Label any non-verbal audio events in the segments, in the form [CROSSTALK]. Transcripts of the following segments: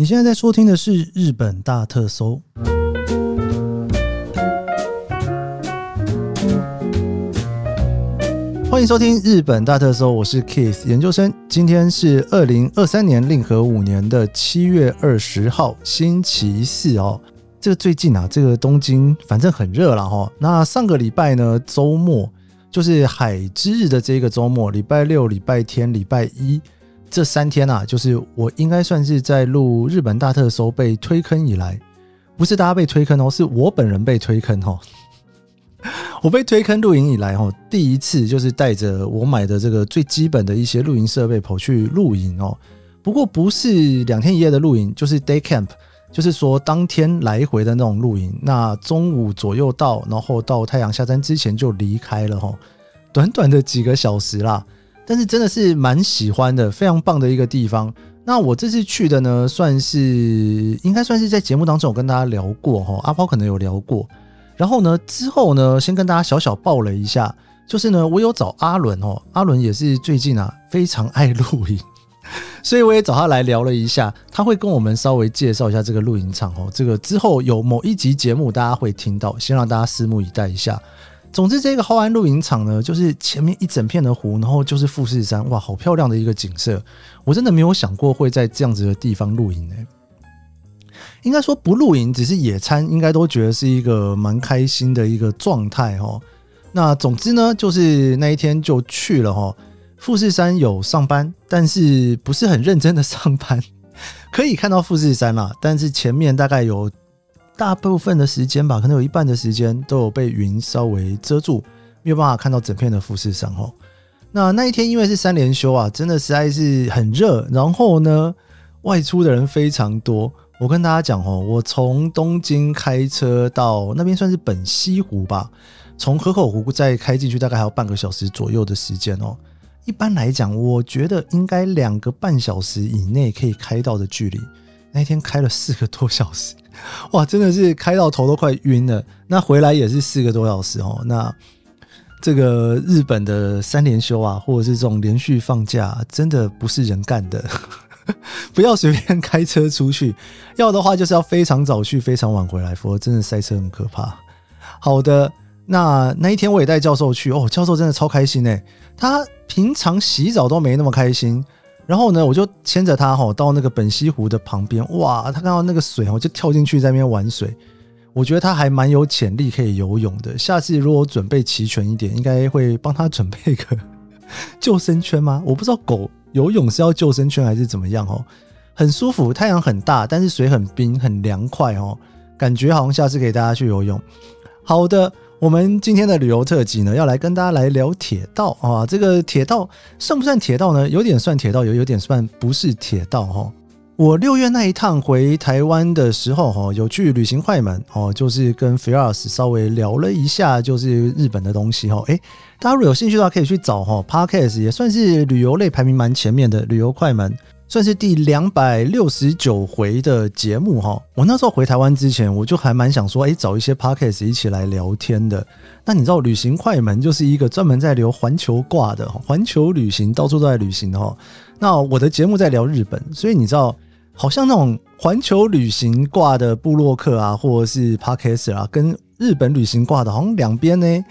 你现在在收听的是《日本大特搜》，欢迎收听《日本大特搜》，我是 Kiss 研究生。今天是二零二三年令和五年的七月二十号，星期四哦。这个最近啊，这个东京反正很热了哈。那上个礼拜呢，周末就是海之日的这个周末，礼拜六、礼拜天、礼拜一这三天啊，就是我应该算是在录日本大特搜被推坑以来，不是大家被推坑哦，是我本人被推坑哦。[LAUGHS] 我被推坑露营以来哦，第一次就是带着我买的这个最基本的一些露营设备跑去露营哦。不过不是两天一夜的露营，就是 day camp。就是说，当天来回的那种露营，那中午左右到，然后到太阳下山之前就离开了哈，短短的几个小时啦，但是真的是蛮喜欢的，非常棒的一个地方。那我这次去的呢，算是应该算是在节目当中有跟大家聊过哈，阿抛可能有聊过。然后呢，之后呢，先跟大家小小报了一下，就是呢，我有找阿伦哦，阿伦也是最近啊非常爱露营。[LAUGHS] 所以我也找他来聊了一下，他会跟我们稍微介绍一下这个露营场哦。这个之后有某一集节目大家会听到，先让大家拭目以待一下。总之，这个浩安露营场呢，就是前面一整片的湖，然后就是富士山，哇，好漂亮的一个景色。我真的没有想过会在这样子的地方露营呢。应该说不露营，只是野餐，应该都觉得是一个蛮开心的一个状态哦。那总之呢，就是那一天就去了哈。富士山有上班，但是不是很认真的上班，可以看到富士山啦，但是前面大概有大部分的时间吧，可能有一半的时间都有被云稍微遮住，没有办法看到整片的富士山哦。那那一天因为是三连休啊，真的实在是很热，然后呢，外出的人非常多。我跟大家讲哦，我从东京开车到那边算是本溪湖吧，从河口湖再开进去大概还有半个小时左右的时间哦。一般来讲，我觉得应该两个半小时以内可以开到的距离。那一天开了四个多小时，[LAUGHS] 哇，真的是开到头都快晕了。那回来也是四个多小时哦。那这个日本的三连休啊，或者是这种连续放假，真的不是人干的。[LAUGHS] 不要随便开车出去，要的话就是要非常早去，非常晚回来，否则真的塞车很可怕。好的。那那一天我也带教授去哦，教授真的超开心哎，他平常洗澡都没那么开心，然后呢，我就牵着他哈到那个本溪湖的旁边，哇，他看到那个水，我就跳进去在那边玩水，我觉得他还蛮有潜力可以游泳的，下次如果准备齐全一点，应该会帮他准备个 [LAUGHS] 救生圈吗？我不知道狗游泳是要救生圈还是怎么样哦，很舒服，太阳很大，但是水很冰很凉快哦，感觉好像下次给大家去游泳。好的。我们今天的旅游特辑呢，要来跟大家来聊铁道啊。这个铁道算不算铁道呢？有点算铁道，有有点算不是铁道哈。我六月那一趟回台湾的时候哈，有去旅行快门哦，就是跟 Firas 稍微聊了一下，就是日本的东西哈。诶，大家如果有兴趣的话，可以去找哈 Podcast，也算是旅游类排名蛮前面的旅游快门。算是第两百六十九回的节目哈。我那时候回台湾之前，我就还蛮想说，哎，找一些 podcast 一起来聊天的。那你知道，旅行快门就是一个专门在聊环球挂的，环球旅行到处都在旅行哈。那我的节目在聊日本，所以你知道，好像那种环球旅行挂的布洛克啊，或者是 podcast 啊，跟日本旅行挂的，好像两边呢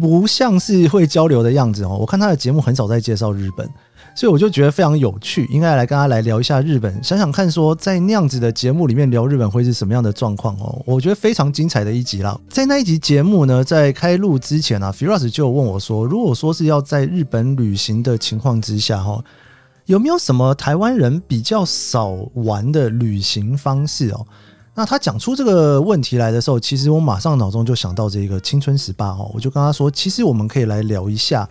不像是会交流的样子哦。我看他的节目很少在介绍日本。所以我就觉得非常有趣，应该来跟他来聊一下日本，想想看说在那样子的节目里面聊日本会是什么样的状况哦。我觉得非常精彩的一集啦。在那一集节目呢，在开录之前呢，Firas 就问我说，如果说是要在日本旅行的情况之下哈，有没有什么台湾人比较少玩的旅行方式哦？那他讲出这个问题来的时候，其实我马上脑中就想到这个青春十八哦，我就跟他说，其实我们可以来聊一下。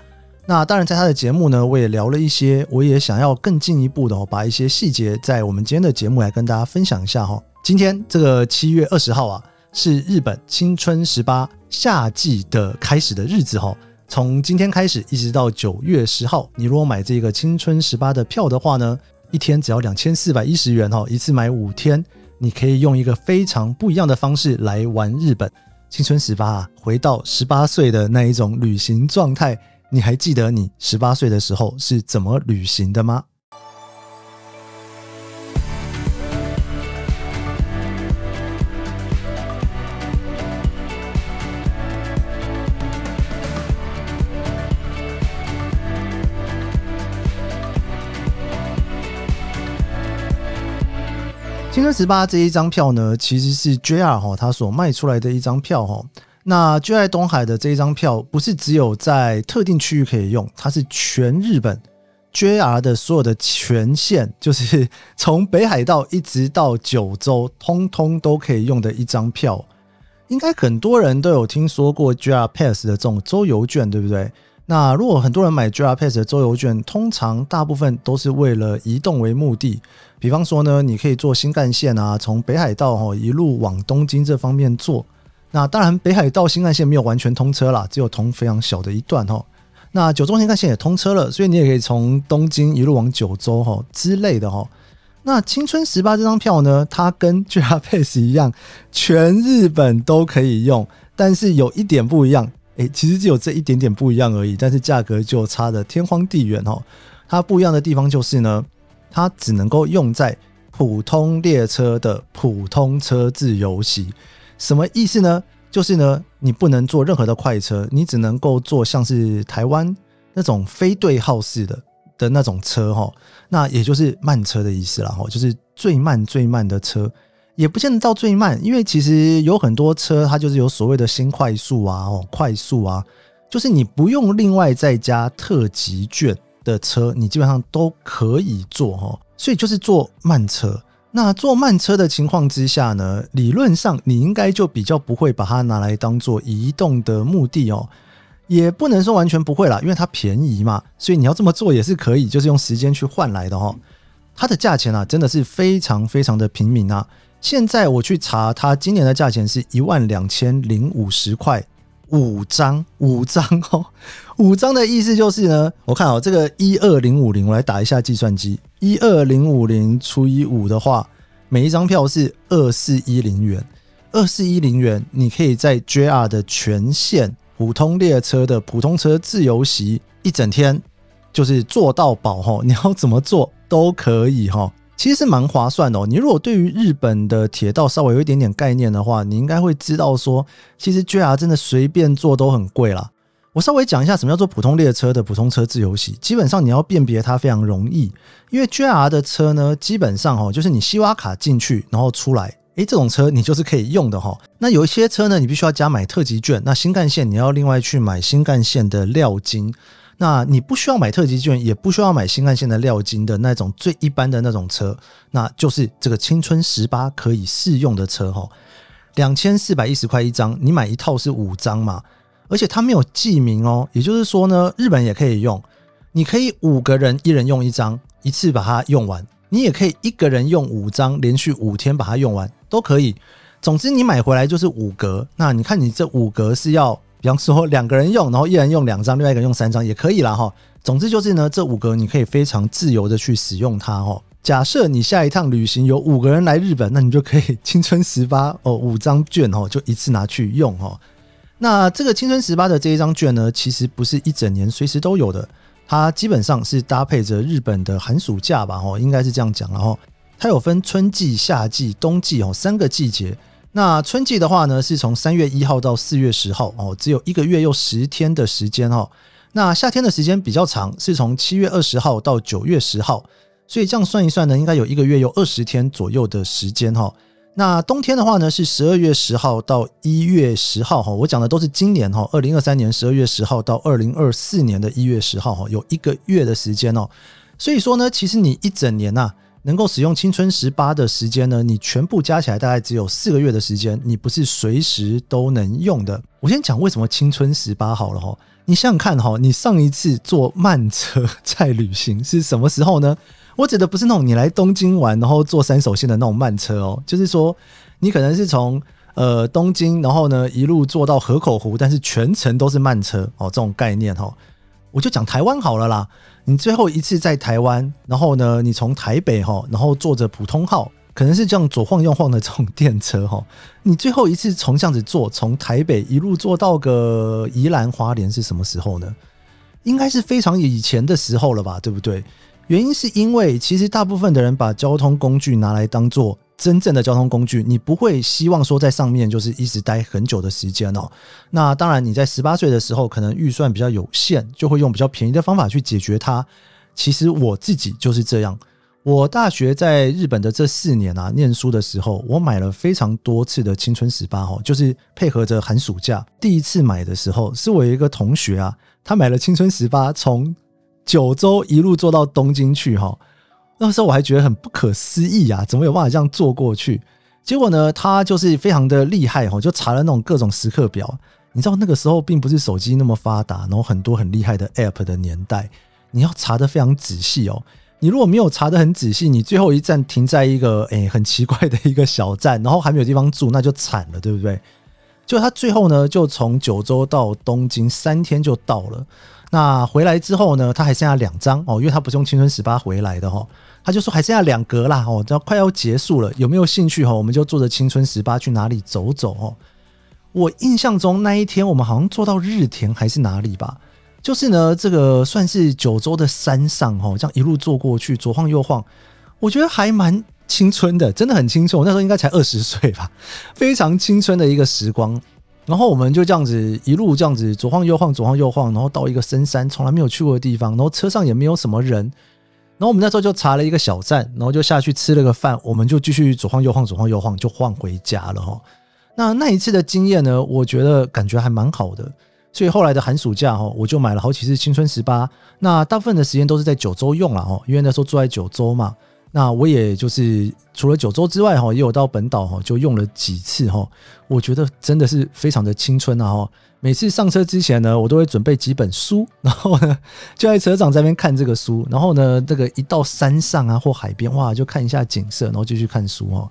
那当然，在他的节目呢，我也聊了一些，我也想要更进一步的哦，把一些细节在我们今天的节目来跟大家分享一下哈。今天这个七月二十号啊，是日本青春十八夏季的开始的日子哈。从今天开始一直到九月十号，你如果买这个青春十八的票的话呢，一天只要两千四百一十元哈，一次买五天，你可以用一个非常不一样的方式来玩日本青春十八啊，回到十八岁的那一种旅行状态。你还记得你十八岁的时候是怎么旅行的吗？青春十八这一张票呢，其实是 JR 哈他所卖出来的一张票哈。那 JR 东海的这一张票不是只有在特定区域可以用，它是全日本 JR 的所有的全线，就是 [LAUGHS] 从北海道一直到九州，通通都可以用的一张票。应该很多人都有听说过 JR Pass 的这种周游券，对不对？那如果很多人买 JR Pass 的周游券，通常大部分都是为了移动为目的。比方说呢，你可以坐新干线啊，从北海道哦一路往东京这方面坐。那当然，北海道新干线没有完全通车啦，只有通非常小的一段哦。那九州新干线也通车了，所以你也可以从东京一路往九州哈之类的哈。那青春十八这张票呢，它跟 JR Pass 一样，全日本都可以用，但是有一点不一样。诶，其实只有这一点点不一样而已，但是价格就差的天荒地远哦。它不一样的地方就是呢，它只能够用在普通列车的普通车自由席。什么意思呢？就是呢，你不能坐任何的快车，你只能够坐像是台湾那种非对号式的的那种车哈。那也就是慢车的意思了哈，就是最慢最慢的车。也不见得到最慢，因为其实有很多车，它就是有所谓的新快速啊、哦快速啊，就是你不用另外再加特急券的车，你基本上都可以坐哈。所以就是坐慢车。那坐慢车的情况之下呢，理论上你应该就比较不会把它拿来当做移动的目的哦。也不能说完全不会啦，因为它便宜嘛，所以你要这么做也是可以，就是用时间去换来的哈。它的价钱啊，真的是非常非常的平民啊。现在我去查，它今年的价钱是一万两千零五十块五张，五张哦，五张的意思就是呢，我看哦，这个一二零五零，我来打一下计算机，一二零五零除以五的话，每一张票是二四一零元，二四一零元，你可以在 JR 的全线普通列车的普通车自由席一整天，就是坐到饱哈，[LAUGHS] 你要怎么坐都可以哈。其实是蛮划算哦。你如果对于日本的铁道稍微有一点点概念的话，你应该会知道说，其实 JR 真的随便坐都很贵啦。我稍微讲一下什么叫做普通列车的普通车自由席。基本上你要辨别它非常容易，因为 JR 的车呢，基本上哈，就是你西挖卡进去然后出来，诶，这种车你就是可以用的哈。那有一些车呢，你必须要加买特级券。那新干线你要另外去买新干线的料金。那你不需要买特级券，也不需要买新干线的料金的那种最一般的那种车，那就是这个青春十八可以试用的车哈，两千四百一十块一张，你买一套是五张嘛，而且它没有记名哦，也就是说呢，日本也可以用，你可以五个人一人用一张，一次把它用完，你也可以一个人用五张，连续五天把它用完都可以。总之你买回来就是五格，那你看你这五格是要。比方说两个人用，然后一人用两张，另外一个人用三张也可以啦哈。总之就是呢，这五格你可以非常自由的去使用它哈。假设你下一趟旅行有五个人来日本，那你就可以青春十八哦，五张券哦，就一次拿去用哈。那这个青春十八的这一张券呢，其实不是一整年随时都有的，它基本上是搭配着日本的寒暑假吧哦，应该是这样讲然后它有分春季、夏季、冬季哦三个季节。那春季的话呢，是从三月一号到四月十号哦，只有一个月又十天的时间哈。那夏天的时间比较长，是从七月二十号到九月十号，所以这样算一算呢，应该有一个月有二十天左右的时间哈。那冬天的话呢，是十二月十号到一月十号哈。我讲的都是今年哈，二零二三年十二月十号到二零二四年的一月十号哈，有一个月的时间哦。所以说呢，其实你一整年呐。能够使用青春十八的时间呢？你全部加起来大概只有四个月的时间，你不是随时都能用的。我先讲为什么青春十八好了哈，你想想看哈，你上一次坐慢车 [LAUGHS] 在旅行是什么时候呢？我指的不是那种你来东京玩然后坐三手线的那种慢车哦，就是说你可能是从呃东京然后呢一路坐到河口湖，但是全程都是慢车哦，这种概念哈。我就讲台湾好了啦。你最后一次在台湾，然后呢，你从台北哈，然后坐着普通号，可能是这样左晃右晃的这种电车哈。你最后一次从这样子坐，从台北一路坐到个宜兰花莲是什么时候呢？应该是非常以前的时候了吧，对不对？原因是因为其实大部分的人把交通工具拿来当做。真正的交通工具，你不会希望说在上面就是一直待很久的时间哦。那当然，你在十八岁的时候，可能预算比较有限，就会用比较便宜的方法去解决它。其实我自己就是这样，我大学在日本的这四年啊，念书的时候，我买了非常多次的青春十八哦，就是配合着寒暑假。第一次买的时候，是我一个同学啊，他买了青春十八，从九州一路坐到东京去哈。那个时候我还觉得很不可思议啊，怎么有办法这样坐过去？结果呢，他就是非常的厉害哈，就查了那种各种时刻表。你知道那个时候并不是手机那么发达，然后很多很厉害的 App 的年代，你要查的非常仔细哦。你如果没有查的很仔细，你最后一站停在一个诶很奇怪的一个小站，然后还没有地方住，那就惨了，对不对？就他最后呢，就从九州到东京三天就到了。那回来之后呢，他还剩下两张哦，因为他不是用青春十八回来的哈，他就说还剩下两格啦哦，要快要结束了，有没有兴趣哈？我们就坐着青春十八去哪里走走哦。我印象中那一天我们好像坐到日田还是哪里吧。就是呢，这个算是九州的山上哦，这样一路坐过去，左晃右晃，我觉得还蛮青春的，真的很青春。我那时候应该才二十岁吧，非常青春的一个时光。然后我们就这样子一路这样子左晃右晃，左晃右晃，然后到一个深山，从来没有去过的地方，然后车上也没有什么人。然后我们那时候就查了一个小站，然后就下去吃了个饭，我们就继续左晃右晃，左晃右晃，就晃回家了哈。那那一次的经验呢，我觉得感觉还蛮好的。所以后来的寒暑假哈，我就买了好几次青春十八。那大部分的时间都是在九州用了哦，因为那时候住在九州嘛。那我也就是除了九州之外哈，也有到本岛哈，就用了几次哈。我觉得真的是非常的青春啊哈。每次上车之前呢，我都会准备几本书，然后呢 [LAUGHS] 就在车长在那边看这个书，然后呢这个一到山上啊或海边哇，就看一下景色，然后继续看书哦。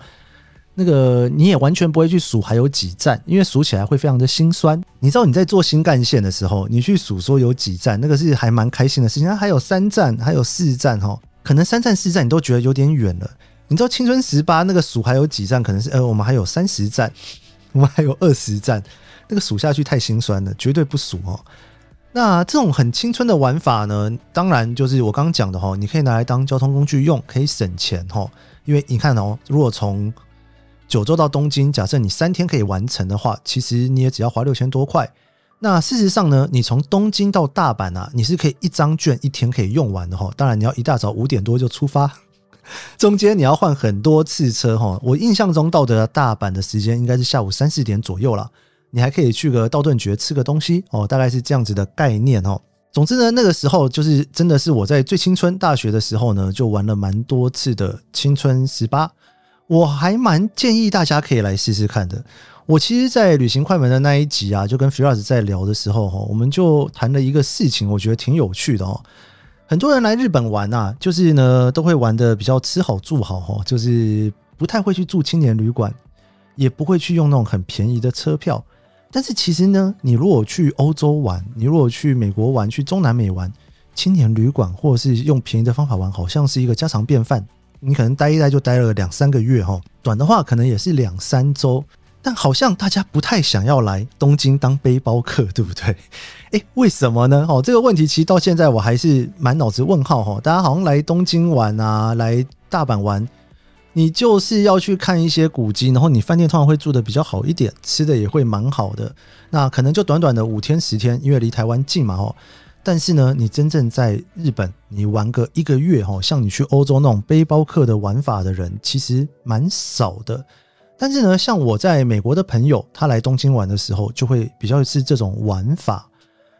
那个你也完全不会去数还有几站，因为数起来会非常的心酸。你知道你在做新干线的时候，你去数说有几站，那个是还蛮开心的事情。还有三站，还有四站哈，可能三站四站你都觉得有点远了。你知道青春十八那个数还有几站，可能是呃我们还有三十站，[LAUGHS] 我们还有二十站，那个数下去太心酸了，绝对不数哦。那这种很青春的玩法呢，当然就是我刚刚讲的哈，你可以拿来当交通工具用，可以省钱哈。因为你看哦，如果从九州到东京，假设你三天可以完成的话，其实你也只要花六千多块。那事实上呢，你从东京到大阪啊，你是可以一张券一天可以用完的哈。当然你要一大早五点多就出发，[LAUGHS] 中间你要换很多次车哈。我印象中到的大阪的时间应该是下午三四点左右了，你还可以去个道顿崛吃个东西哦，大概是这样子的概念哦。总之呢，那个时候就是真的是我在最青春大学的时候呢，就玩了蛮多次的青春十八。我还蛮建议大家可以来试试看的。我其实，在旅行快门的那一集啊，就跟 Firas 在聊的时候，哈，我们就谈了一个事情，我觉得挺有趣的哦。很多人来日本玩啊，就是呢，都会玩的比较吃好住好，哈，就是不太会去住青年旅馆，也不会去用那种很便宜的车票。但是其实呢，你如果去欧洲玩，你如果去美国玩，去中南美玩，青年旅馆或者是用便宜的方法玩，好像是一个家常便饭。你可能待一待就待了两三个月哈，短的话可能也是两三周，但好像大家不太想要来东京当背包客，对不对？[LAUGHS] 诶，为什么呢？哦，这个问题其实到现在我还是满脑子问号哈。大家好像来东京玩啊，来大阪玩，你就是要去看一些古迹，然后你饭店通常会住的比较好一点，吃的也会蛮好的，那可能就短短的五天十天，因为离台湾近嘛哦。但是呢，你真正在日本，你玩个一个月哦，像你去欧洲那种背包客的玩法的人，其实蛮少的。但是呢，像我在美国的朋友，他来东京玩的时候，就会比较是这种玩法。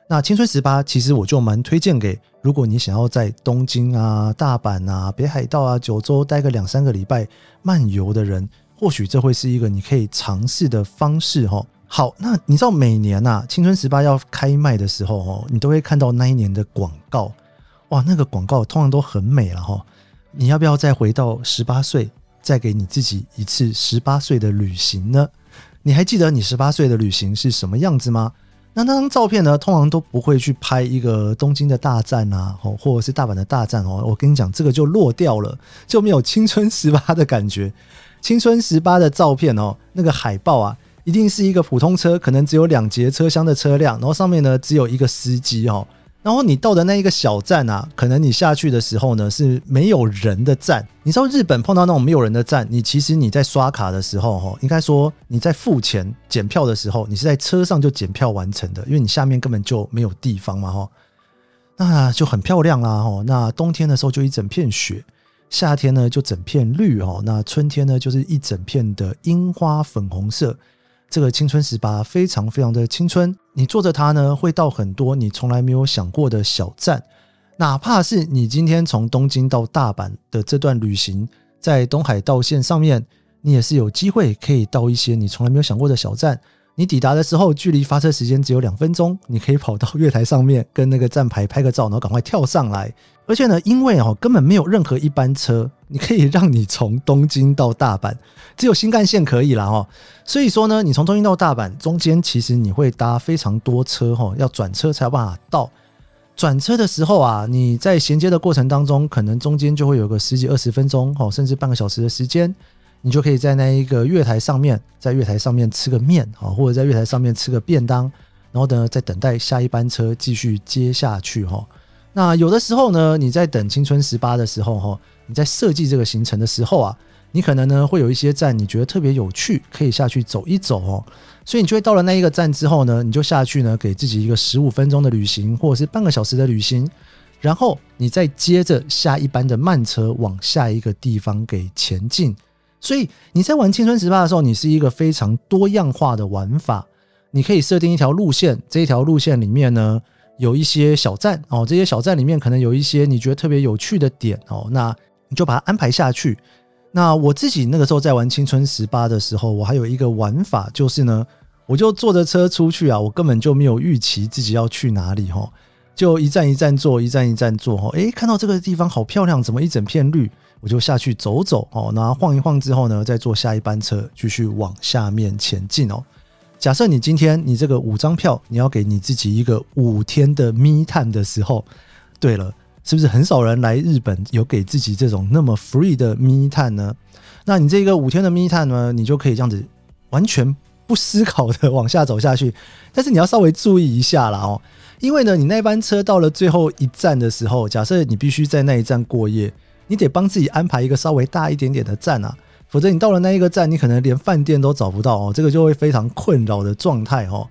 那青春十八，其实我就蛮推荐给，如果你想要在东京啊、大阪啊、北海道啊、九州待个两三个礼拜漫游的人，或许这会是一个你可以尝试的方式哈。好，那你知道每年呐青春十八要开卖的时候哦，你都会看到那一年的广告，哇，那个广告通常都很美了哈。你要不要再回到十八岁，再给你自己一次十八岁的旅行呢？你还记得你十八岁的旅行是什么样子吗？那那张照片呢，通常都不会去拍一个东京的大站啊，哦，或者是大阪的大站哦。我跟你讲，这个就落掉了，就没有青春十八的感觉。青春十八的照片哦，那个海报啊。一定是一个普通车，可能只有两节车厢的车辆，然后上面呢只有一个司机哦。然后你到的那一个小站啊，可能你下去的时候呢是没有人的站。你知道日本碰到那种没有人的站，你其实你在刷卡的时候哈，应该说你在付钱检票的时候，你是在车上就检票完成的，因为你下面根本就没有地方嘛哈。那就很漂亮啦哈。那冬天的时候就一整片雪。夏天呢就整片绿哈，那春天呢就是一整片的樱花粉红色。这个青春十八非常非常的青春，你坐着它呢，会到很多你从来没有想过的小站，哪怕是你今天从东京到大阪的这段旅行，在东海道线上面，你也是有机会可以到一些你从来没有想过的小站。你抵达的时候，距离发车时间只有两分钟，你可以跑到月台上面跟那个站牌拍个照，然后赶快跳上来。而且呢，因为哦根本没有任何一班车，你可以让你从东京到大阪，只有新干线可以啦哦。所以说呢，你从东京到大阪中间，其实你会搭非常多车哈，要转车才有办法到。转车的时候啊，你在衔接的过程当中，可能中间就会有个十几二十分钟哦，甚至半个小时的时间。你就可以在那一个月台上面，在月台上面吃个面啊，或者在月台上面吃个便当，然后呢，再等待下一班车继续接下去哈。那有的时候呢，你在等青春十八的时候哈，你在设计这个行程的时候啊，你可能呢会有一些站你觉得特别有趣，可以下去走一走哦。所以你就会到了那一个站之后呢，你就下去呢，给自己一个十五分钟的旅行，或者是半个小时的旅行，然后你再接着下一班的慢车往下一个地方给前进。所以你在玩青春十八的时候，你是一个非常多样化的玩法。你可以设定一条路线，这一条路线里面呢有一些小站哦，这些小站里面可能有一些你觉得特别有趣的点哦，那你就把它安排下去。那我自己那个时候在玩青春十八的时候，我还有一个玩法就是呢，我就坐着车出去啊，我根本就没有预期自己要去哪里哈，就一站一站坐，一站一站坐哈，诶，看到这个地方好漂亮，怎么一整片绿？我就下去走走哦，然后晃一晃之后呢，再坐下一班车继续往下面前进哦。假设你今天你这个五张票，你要给你自己一个五天的密探的时候，对了，是不是很少人来日本有给自己这种那么 free 的密探呢？那你这个五天的密探呢，你就可以这样子完全不思考的往下走下去，但是你要稍微注意一下啦哦，因为呢，你那班车到了最后一站的时候，假设你必须在那一站过夜。你得帮自己安排一个稍微大一点点的站啊，否则你到了那一个站，你可能连饭店都找不到哦，这个就会非常困扰的状态哦。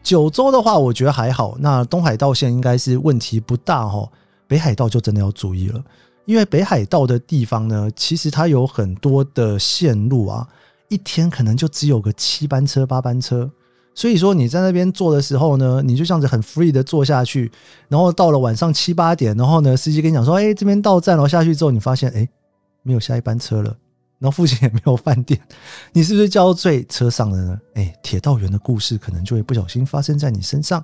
九州的话，我觉得还好，那东海道线应该是问题不大哦。北海道就真的要注意了，因为北海道的地方呢，其实它有很多的线路啊，一天可能就只有个七班车、八班车。所以说你在那边坐的时候呢，你就这样子很 free 的坐下去，然后到了晚上七八点，然后呢，司机跟你讲说：“哎，这边到站了。”下去之后，你发现哎，没有下一班车了，然后附近也没有饭店，[LAUGHS] 你是不是交醉车上了呢？哎，铁道员的故事可能就会不小心发生在你身上。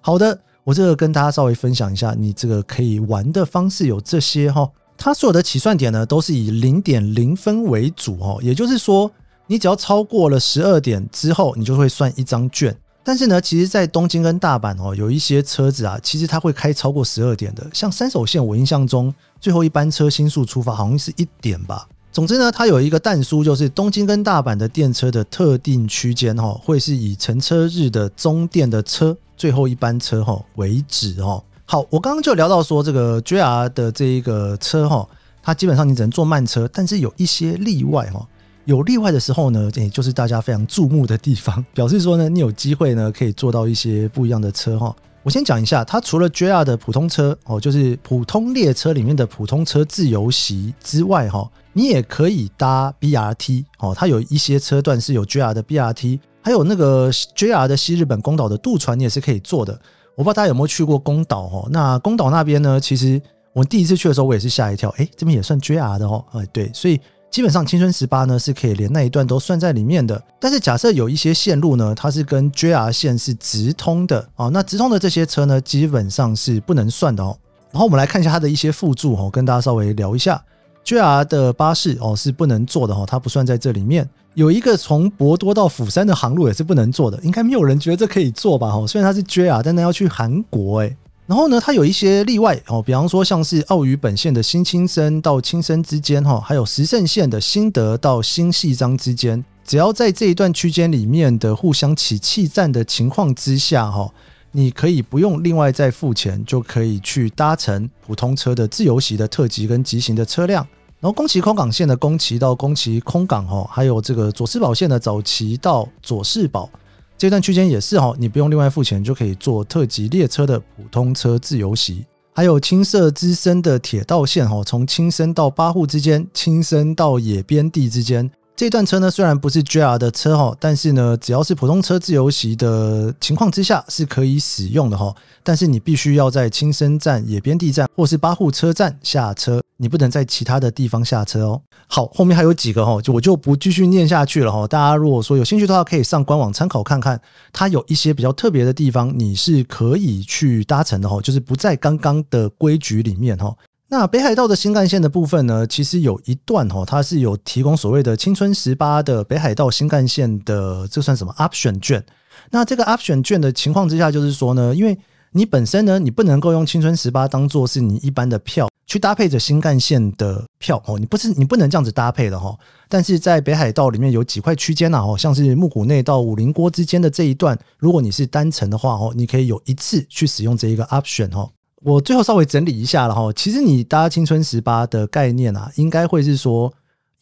好的，我这个跟大家稍微分享一下，你这个可以玩的方式有这些哈。它所有的起算点呢，都是以零点零分为主哦，也就是说。你只要超过了十二点之后，你就会算一张券。但是呢，其实，在东京跟大阪哦，有一些车子啊，其实它会开超过十二点的。像三手线，我印象中最后一班车新宿出发好像是一点吧。总之呢，它有一个弹书，就是东京跟大阪的电车的特定区间哈，会是以乘车日的中电的车最后一班车哈为止哦。好，我刚刚就聊到说这个 JR 的这一个车哈，它基本上你只能坐慢车，但是有一些例外哈。有例外的时候呢，也就是大家非常注目的地方，[LAUGHS] 表示说呢，你有机会呢可以坐到一些不一样的车哈。我先讲一下，它除了 JR 的普通车哦，就是普通列车里面的普通车自由席之外哈，你也可以搭 BRT 哦。它有一些车段是有 JR 的 BRT，还有那个 JR 的西日本宫岛的渡船，你也是可以坐的。我不知道大家有没有去过宫岛哦？那宫岛那边呢，其实我第一次去的时候，我也是吓一跳，哎，这边也算 JR 的哦。哎，对，所以。基本上青春十八呢是可以连那一段都算在里面的，但是假设有一些线路呢，它是跟 JR 线是直通的哦，那直通的这些车呢，基本上是不能算的哦。然后我们来看一下它的一些附注哦，跟大家稍微聊一下，JR 的巴士哦是不能坐的哦，它不算在这里面。有一个从博多到釜山的航路也是不能坐的，应该没有人觉得这可以坐吧？哦，虽然它是 JR，但那要去韩国哎。然后呢，它有一些例外哦，比方说像是奥羽本线的新青森到青森之间哈，还有石胜线的新德到新细章之间，只要在这一段区间里面的互相起气站的情况之下哈，你可以不用另外再付钱，就可以去搭乘普通车的自由席的特急跟急行的车辆。然后宫崎空港线的宫崎到宫崎空港哈，还有这个佐世保线的早崎到佐世保。这段区间也是哈，你不用另外付钱就可以坐特急列车的普通车自由席。还有青色之森的铁道线哦，从青森到八户之间，青森到野边地之间。这段车呢，虽然不是 JR 的车哈，但是呢，只要是普通车自由席的情况之下是可以使用的哈。但是你必须要在青森站、野边地站或是八户车站下车，你不能在其他的地方下车哦。好，后面还有几个哈，就我就不继续念下去了哈。大家如果说有兴趣的话，可以上官网参考看看，它有一些比较特别的地方，你是可以去搭乘的哈，就是不在刚刚的规矩里面哈。那北海道的新干线的部分呢，其实有一段哦，它是有提供所谓的青春十八的北海道新干线的，这算什么 option 券？那这个 option 券的情况之下，就是说呢，因为你本身呢，你不能够用青春十八当做是你一般的票去搭配着新干线的票哦，你不是你不能这样子搭配的哈。但是在北海道里面有几块区间呐哦，像是木谷内到五林郭之间的这一段，如果你是单程的话哦，你可以有一次去使用这一个 option 哦。我最后稍微整理一下了哈，其实你搭青春十八的概念啊，应该会是说，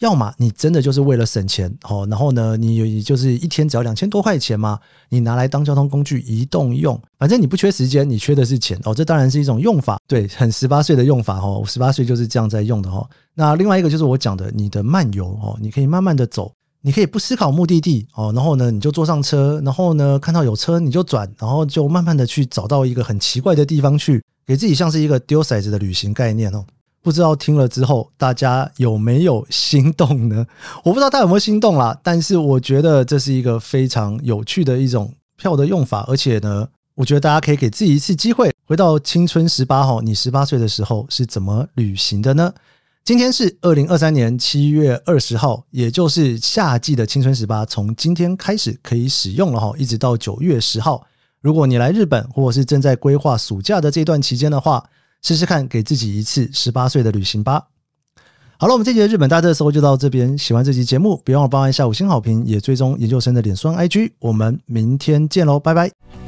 要么你真的就是为了省钱哦，然后呢，你就是一天只要两千多块钱嘛，你拿来当交通工具移动用，反正你不缺时间，你缺的是钱哦，这当然是一种用法，对，很十八岁的用法哦，十八岁就是这样在用的哈。那另外一个就是我讲的，你的漫游哦，你可以慢慢的走。你可以不思考目的地哦，然后呢，你就坐上车，然后呢，看到有车你就转，然后就慢慢的去找到一个很奇怪的地方去，给自己像是一个丢骰子的旅行概念哦。不知道听了之后大家有没有心动呢？[LAUGHS] 我不知道大家有没有心动啦，但是我觉得这是一个非常有趣的一种票的用法，而且呢，我觉得大家可以给自己一次机会，回到青春十八号，你十八岁的时候是怎么旅行的呢？今天是二零二三年七月二十号，也就是夏季的青春十八，从今天开始可以使用了哈，一直到九月十号。如果你来日本，或者是正在规划暑假的这段期间的话，试试看给自己一次十八岁的旅行吧。好了，我们这节的日本大特搜就到这边。喜欢这期节目，别忘了帮一下五星好评，也追踪研究生的脸书 IG。我们明天见喽，拜拜。